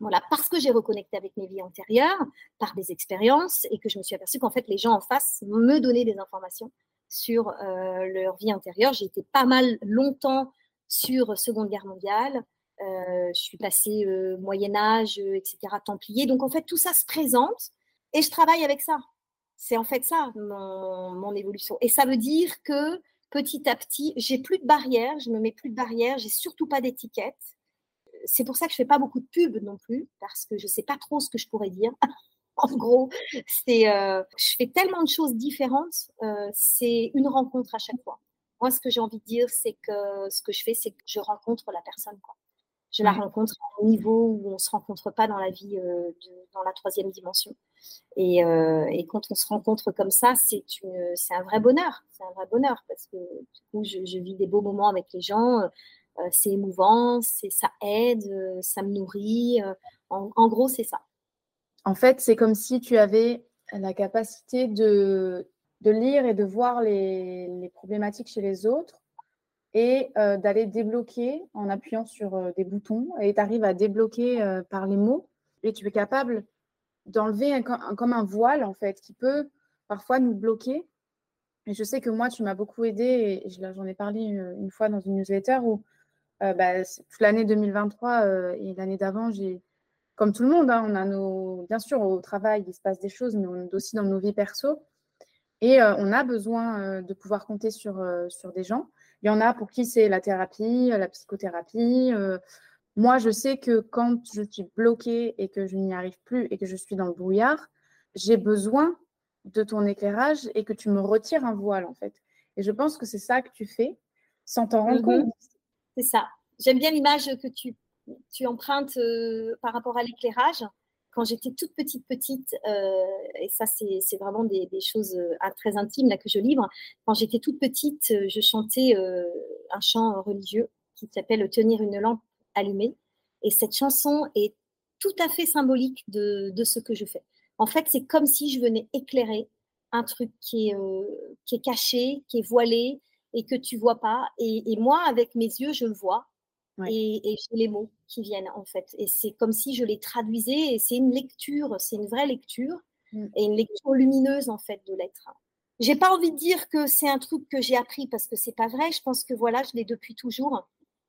Voilà, parce que j'ai reconnecté avec mes vies antérieures, par des expériences, et que je me suis aperçue qu'en fait, les gens en face me donnaient des informations sur euh, leur vie antérieure. J'ai été pas mal longtemps sur Seconde Guerre mondiale, euh, je suis passée euh, Moyen Âge, etc., Templier. Donc en fait, tout ça se présente et je travaille avec ça. C'est en fait ça mon, évolution. Et ça veut dire que petit à petit, j'ai plus de barrières, je me mets plus de barrières, j'ai surtout pas d'étiquette. C'est pour ça que je fais pas beaucoup de pubs non plus, parce que je sais pas trop ce que je pourrais dire. en gros, c'est, je fais tellement de choses différentes, c'est une rencontre à chaque fois. Moi, ce que j'ai envie de dire, c'est que ce que je fais, c'est que je rencontre la personne. Quoi je la rencontre à un niveau où on ne se rencontre pas dans la vie, euh, dans la troisième dimension. Et, euh, et, quand on se rencontre comme ça, c'est un vrai bonheur. C'est un vrai bonheur parce que du coup, je, vis des beaux moments avec les gens. Euh, c'est émouvant, ça aide, ça me nourrit. En, en gros, c'est ça. En fait, c'est comme si tu avais la capacité de, de lire et de voir les, les problématiques chez les autres et euh, d'aller débloquer en appuyant sur euh, des boutons et tu arrives à débloquer euh, par les mots et tu es capable d'enlever comme un voile en fait qui peut parfois nous bloquer. Et je sais que moi, tu m'as beaucoup aidé et j'en ai parlé une, fois dans une newsletter où bah, toute l'année 2023 et l'année d'avant, j'ai, comme tout le monde, hein, on a nos, bien sûr au travail, il se passe des choses, mais on est aussi dans nos vies perso. Et on a besoin de pouvoir compter sur, sur des gens. Il y en a pour qui c'est la thérapie, la psychothérapie. Euh, moi, je sais que quand je suis bloquée et que je n'y arrive plus et que je suis dans le brouillard, j'ai besoin de ton éclairage et que tu me retires un voile, en fait. Et je pense que c'est ça que tu fais sans t'en rendre mhm. compte. C'est ça. J'aime bien l'image que tu, empruntes euh, par rapport à l'éclairage quand j'étais toute petite, petite, euh, et ça, c'est vraiment des, choses euh, très intimes là, que je livre. Quand j'étais toute petite, je chantais un chant religieux qui s'appelle Tenir une lampe allumée. Et cette chanson est tout à fait symbolique de, ce que je fais. En fait, c'est comme si je venais éclairer un truc qui est caché, qui est voilé et que tu vois pas. et moi, avec mes yeux, je le vois et, j'ai les mots qui viennent en fait. Et c'est comme si je les traduisais et c'est une lecture, c'est une vraie lecture mmh. et une lecture lumineuse en fait de l'être. J'ai pas envie de dire que c'est un truc que j'ai appris parce que c'est pas vrai. Je pense que voilà, je l'ai depuis toujours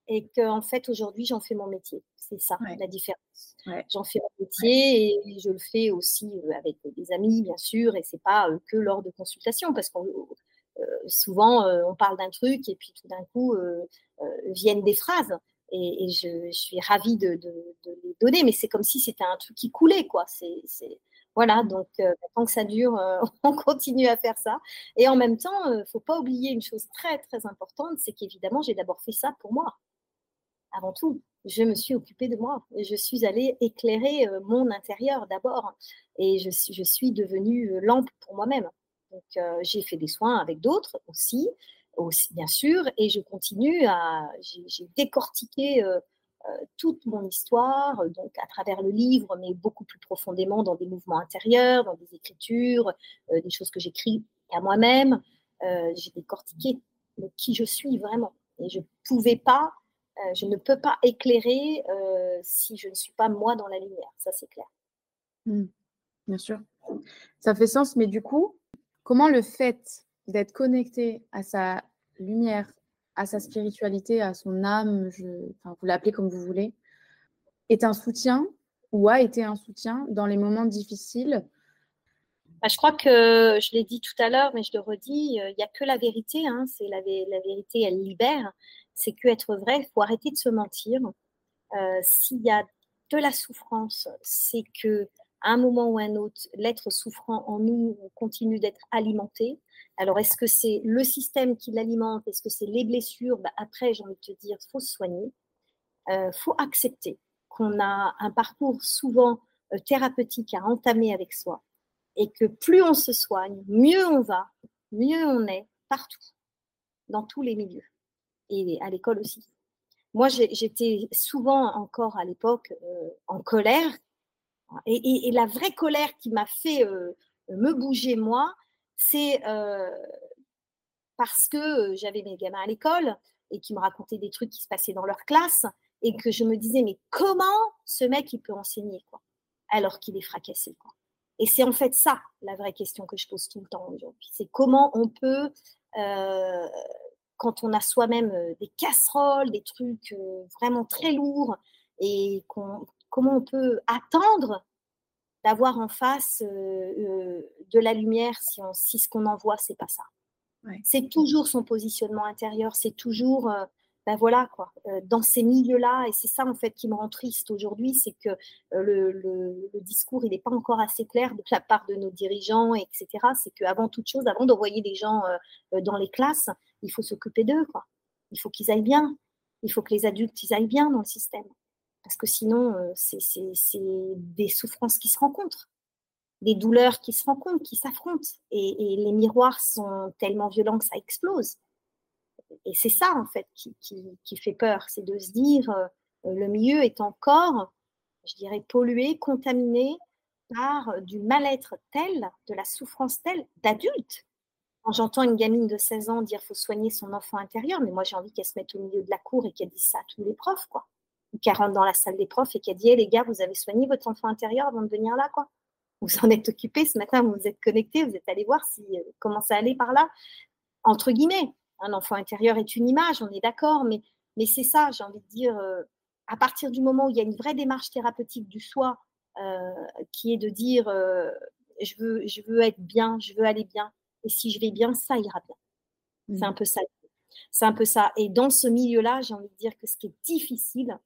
et qu'en fait aujourd'hui j'en fais mon métier. C'est ça la différence. J'en fais mon métier et je le fais aussi euh, avec des amis bien sûr et c'est pas euh, que lors de consultations parce euh, souvent on parle d'un truc et puis tout d'un coup viennent des phrases et, je, suis ravie de, les donner, mais c'est comme si c'était un truc qui coulait, quoi. C'est, voilà, donc euh, tant que ça dure, euh, on continue à faire ça. Et en même temps, il euh, ne faut pas oublier une chose très très importante, c'est qu'évidemment, j'ai d'abord fait ça pour moi. Avant tout, je me suis occupée de moi. Et je suis allée éclairer mon intérieur d'abord. Et je suis devenue lampe pour moi-même. Donc j'ai fait des soins avec d'autres aussi aussi, bien sûr, et je continue à, j'ai décortiqué euh, euh, toute mon histoire, euh, donc à travers le livre, mais beaucoup plus profondément dans des mouvements intérieurs, dans des écritures, des choses que j'écris à moi-même. j'ai décortiqué qui je suis vraiment, et je pouvais pas, je ne peux pas éclairer si je ne suis pas moi dans la lumière, ça c'est clair. Mmh. bien sûr, ça fait sens, mais du coup, comment le fait d'être connecté à sa lumière, à sa spiritualité, à son âme, je, vous l'appelez comme vous voulez, est un soutien ou a été un soutien dans les moments difficiles? Bah, Je crois que je l'ai dit tout à l'heure, mais je le redis, euh, il n'y a que la vérité. Hein, c'est la, la, vérité, elle libère. C'est que être vrai, il faut arrêter de se mentir. Euh, s'il y a de la souffrance, c'est que un moment ou un autre, l'être souffrant en nous continue d'être alimenté. Alors, est-ce que c'est le système qui l'alimente? Est-ce que c'est les blessures? Bah, Après, j'ai envie de te dire, faut se soigner. Euh, faut accepter qu'on a un parcours souvent euh, thérapeutique à entamer avec soi et que plus on se soigne, mieux on va, mieux on est partout, dans tous les milieux et à l'école aussi. Moi, j'étais souvent encore à l'époque euh, en colère et, la vraie colère qui m'a fait euh, me bouger, moi, c'est euh, parce que j'avais mes gamins à l'école et qui me racontaient des trucs qui se passaient dans leur classe et que je me disais, mais comment ce mec, il peut enseigner quoi, alors qu'il est fracassé quoi. Et c'est en fait ça la vraie question que je pose tout le temps aujourd'hui. C'est comment on peut, euh, quand on a soi-même des casseroles, des trucs vraiment très lourds, et qu'on comment on peut attendre d'avoir en face euh, euh, de la lumière si, on, si ce qu'on envoie, c'est pas ça. C'est toujours son positionnement intérieur, c'est toujours, euh, ben voilà quoi, dans ces milieux-là, et c'est ça en fait qui me rend triste aujourd'hui, c'est que le, le, discours il n'est pas encore assez clair de la part de nos dirigeants, etc. C'est qu'avant toute chose, avant d'envoyer des gens dans les classes, il faut s'occuper d'eux, quoi. Il faut qu'ils aillent bien, il faut que les adultes ils aillent bien dans le système. Parce que sinon, euh, c'est des souffrances qui se rencontrent, des douleurs qui se rencontrent, qui s'affrontent. Et, les miroirs sont tellement violents que ça explose. Et c'est ça, en fait, qui, fait peur. C'est de se dire, euh, le milieu est encore, je dirais, pollué, contaminé par du mal-être tel, de la souffrance telle d'adultes. Quand j'entends une gamine de 16 ans dire faut soigner son enfant intérieur, mais moi j'ai envie qu'elle se mette au milieu de la cour et qu'elle dise ça à tous les profs, quoi qui rentre dans la salle des profs et qui a dit les gars, vous avez soigné votre enfant intérieur avant de venir là, quoi. Vous en êtes occupé ce matin, vous vous êtes connecté, vous êtes allé voir si, euh, comment ça allait par là. Entre guillemets, un enfant intérieur est une image, on est d'accord, mais, mais c'est ça, j'ai envie de dire, euh, à partir du moment où il y a une vraie démarche thérapeutique du soi, euh, qui est de dire je, veux, je veux être bien, je veux aller bien, et si je vais bien, ça ira bien. C'est mmh. un peu ça. C'est un peu ça. Et dans ce milieu-là, j'ai envie de dire que ce qui est difficile,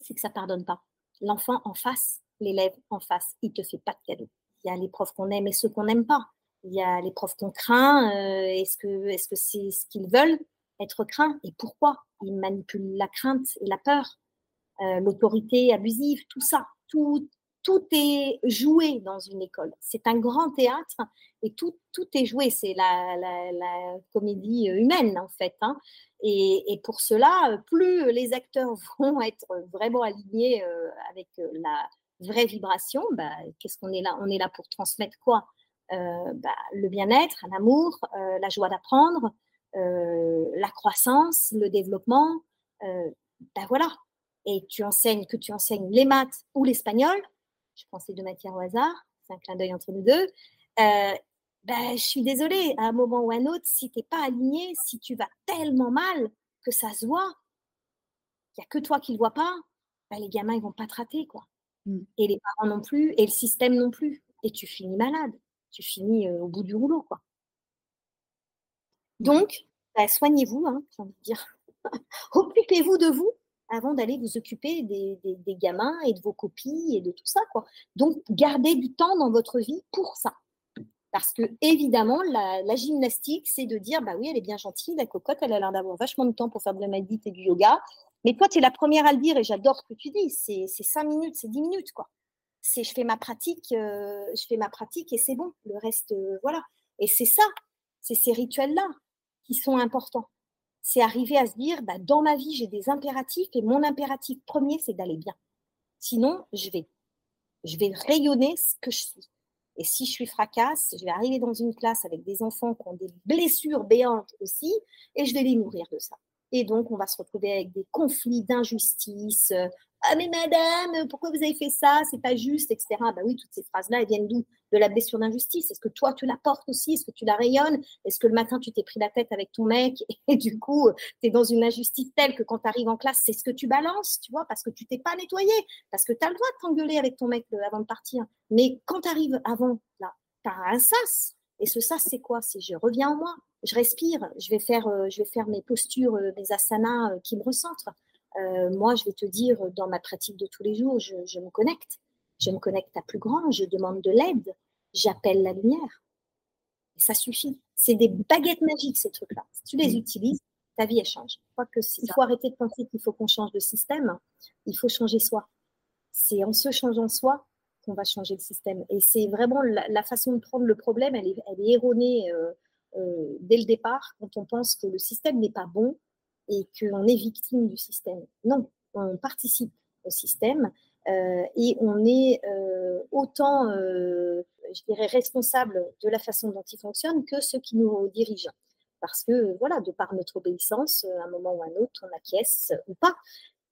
c'est que ça pardonne pas. L'enfant en face, l'élève en face, il te fait pas de cadeau. Il y a les profs qu'on aime et ceux qu'on n'aime pas. Il y a les profs qu'on craint. Euh, est-ce que est-ce que c'est ce qu'ils veulent être craints et pourquoi Ils manipulent la crainte et la peur, euh, l'autorité abusive, tout ça, tout tout est joué dans une école. C'est un grand théâtre et tout, tout est joué. C'est la, comédie humaine, en fait. Hein. Et, pour cela, plus les acteurs vont être vraiment alignés euh, avec euh, la vraie vibration, bah, qu'est-ce qu'on est là? On est là pour transmettre quoi? Euh, bah, Le bien-être, l'amour, la joie d'apprendre, la croissance, le développement. bah voilà. Et tu enseignes, que tu enseignes les maths ou l'espagnol, je prends ces deux matières au hasard, c'est un clin d'œil entre nous deux. Ben, je suis désolée, à un moment ou à un autre, si tu n'es pas aligné, si tu vas tellement mal que ça se voit, il n'y a que toi qui ne le vois pas, ben, les gamins, ils vont pas te rater. Quoi. Mmh. Et les parents non plus, et le système non plus. Et tu finis malade, tu finis au bout du rouleau. Quoi. Donc, ben, soignez-vous, hein, j'ai envie de dire. Occupez-vous de vous avant d'aller vous occuper des, gamins et de vos copies et de tout ça. Quoi. Donc, gardez du temps dans votre vie pour ça. Parce que, évidemment, la, gymnastique, c'est de dire bah oui, elle est bien gentille, la cocotte, elle a l'air d'avoir vachement de temps pour faire de la médite et du yoga. Mais toi, tu es la première à le dire et j'adore ce que tu dis. C'est cinq minutes, c'est dix minutes, quoi. C'est je fais ma pratique, euh, je fais ma pratique et c'est bon. Le reste, euh, voilà. Et c'est ça, c'est ces rituels-là qui sont importants. C'est arriver à se dire, bah, dans ma vie, j'ai des impératifs et mon impératif premier, c'est d'aller bien. Sinon, je vais, je vais rayonner ce que je suis. Et si je suis fracasse, je vais arriver dans une classe avec des enfants qui ont des blessures béantes aussi, et je vais les nourrir de ça. Et donc, on va se retrouver avec des conflits d'injustice. Euh, ah, mais madame, pourquoi vous avez fait ça? C'est pas juste, etc. Bah oui, toutes ces phrases-là, elles viennent d'où? De la blessure d'injustice. Est-ce que toi, tu la portes aussi? Est-ce que tu la rayonnes? Est-ce que le matin, tu t'es pris la tête avec ton mec et du coup, tu es dans une injustice telle que quand tu arrives en classe, c'est ce que tu balances, tu vois, parce que tu t'es pas nettoyé, parce que tu as le droit de t'engueuler avec ton mec avant de partir. Mais quand tu arrives avant, là, tu as un sas. Et ce sas, c'est quoi? C'est je reviens en moi je respire, je vais faire, euh, je vais faire mes postures, euh, mes asanas euh, qui me recentrent. moi, je vais te dire, dans ma pratique de tous les jours, je, je me connecte. Je me connecte à plus grand, je demande de l'aide, j'appelle la lumière. Et ça suffit. C'est des baguettes magiques, ces trucs-là. Si tu les utilises, ta vie, elle change. Je crois qu'il faut arrêter de penser qu'il faut qu'on change de système. Il faut changer soi. C'est en se changeant soi qu'on va changer le système. Et c'est vraiment la, façon de prendre le problème, elle est, elle est erronée euh, euh, dès le départ quand on pense que le système n'est pas bon et qu'on est victime du système. Non, on participe au système euh, et on est autant, je dirais, responsable de la façon dont il fonctionne que ceux qui nous dirigent parce que, voilà, de par notre obéissance, à un moment ou à un autre, on acquiesce ou pas.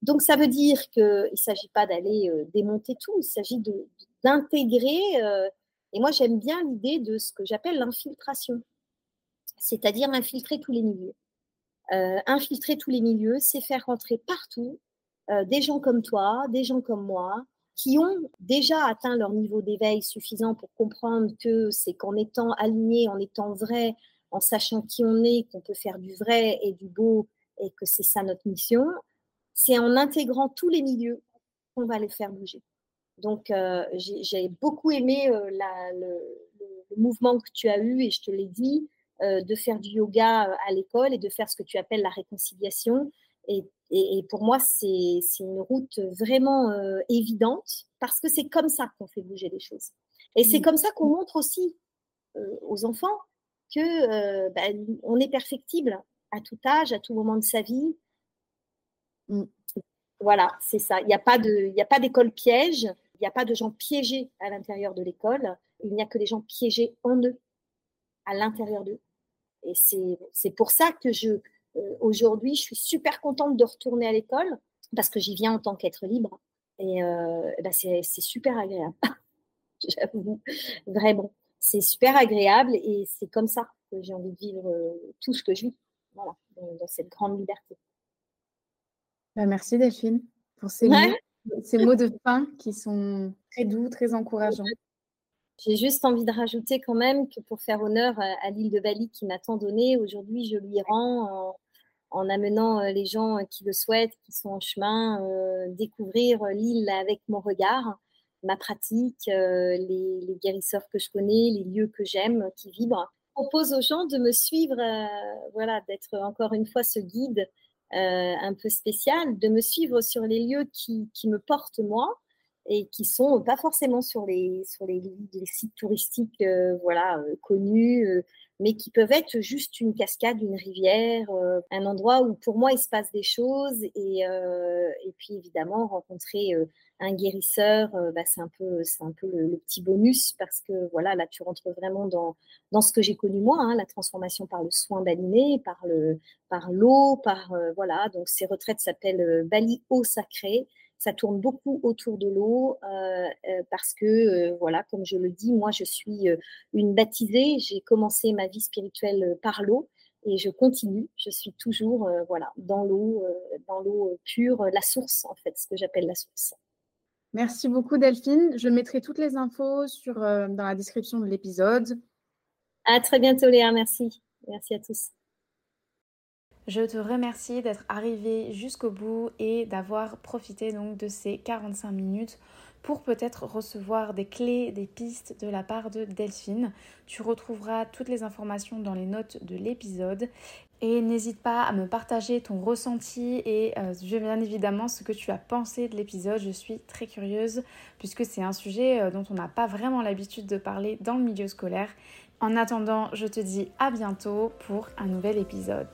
Donc, ça veut dire qu'il ne s'agit pas d'aller euh, démonter tout, il s'agit d'intégrer. Euh, et moi, j'aime bien l'idée de ce que j'appelle l'infiltration, c'est-à-dire infiltrer tous les milieux. Euh, infiltrer tous les milieux, c'est faire rentrer partout des gens comme toi, des gens comme moi, qui ont déjà atteint leur niveau d'éveil suffisant pour comprendre que c'est qu'en étant aligné, en étant vrai, en sachant qui on est, qu'on peut faire du vrai et du beau et que c'est ça notre mission, c'est en intégrant tous les milieux qu'on va les faire bouger. Donc, euh, j'ai beaucoup aimé euh, le, mouvement que tu as eu, et je te l'ai dit, euh, de faire du yoga à l'école et de faire ce que tu appelles la réconciliation. Et, pour moi, c'est une route vraiment évidente parce que c'est comme ça qu'on fait bouger les choses. Et c'est mmh. comme ça qu'on montre aussi aux enfants que ben, on est perfectible à tout âge, à tout moment de sa vie. Mm. Voilà, c'est ça. Il n'y a pas d'école piège, il n'y a pas de gens piégés à l'intérieur de l'école. Il n'y a que des gens piégés en eux, à l'intérieur d'eux. Et c'est pour ça que je, euh, aujourd'hui, je suis super contente de retourner à l'école parce que j'y viens en tant qu'être libre. Et euh, ben c'est super agréable. J'avoue, vraiment c'est super agréable et c'est comme ça que j'ai envie de vivre euh, tout ce que je vis, voilà, dans, cette grande liberté. Bah, merci Delphine pour ces, mots, ces mots de fin qui sont très doux, très encourageants. J'ai juste envie de rajouter quand même que pour faire honneur à, l'île de Bali qui m'a tant donné, aujourd'hui je lui rends en, amenant euh, les gens qui le souhaitent, qui sont en chemin, euh, découvrir l'île avec mon regard ma pratique, euh, les, guérisseurs que je connais, les lieux que j'aime, qui vibrent. Je propose aux gens de me suivre, voilà, d'être encore une fois ce guide un peu spécial, de me suivre sur les lieux qui, qui, me portent moi et qui sont pas forcément sur les, sur les, sites touristiques voilà, connus, mais qui peuvent être juste une cascade, une rivière, un endroit où pour moi il se passe des choses et, et puis évidemment rencontrer un guérisseur, euh, bah, c'est un peu, c'est un peu le, petit bonus parce que voilà, là tu rentres vraiment dans, dans ce que j'ai connu moi, hein, la transformation par le soin baliné, par le, par l'eau, par euh, voilà. Donc ces retraites s'appellent euh, Bali eau sacrée. Ça tourne beaucoup autour de l'eau parce que voilà, comme je le dis, moi je suis une baptisée. J'ai commencé ma vie spirituelle par l'eau et je continue. Je suis toujours voilà dans l'eau, dans l'eau pure, la source en fait, ce que j'appelle la source. Merci beaucoup Delphine. Je mettrai toutes les infos sur, euh, dans la description de l'épisode. À très bientôt Léa, merci. Merci à tous. Je te remercie d'être arrivé jusqu'au bout et d'avoir profité donc de ces 45 minutes pour peut-être recevoir des clés, des pistes de la part de Delphine. Tu retrouveras toutes les informations dans les notes de l'épisode et n'hésite pas à me partager ton ressenti et euh, bien évidemment ce que tu as pensé de l'épisode. Je suis très curieuse puisque c'est un sujet euh, dont on n'a pas vraiment l'habitude de parler dans le milieu scolaire. En attendant, je te dis à bientôt pour un nouvel épisode.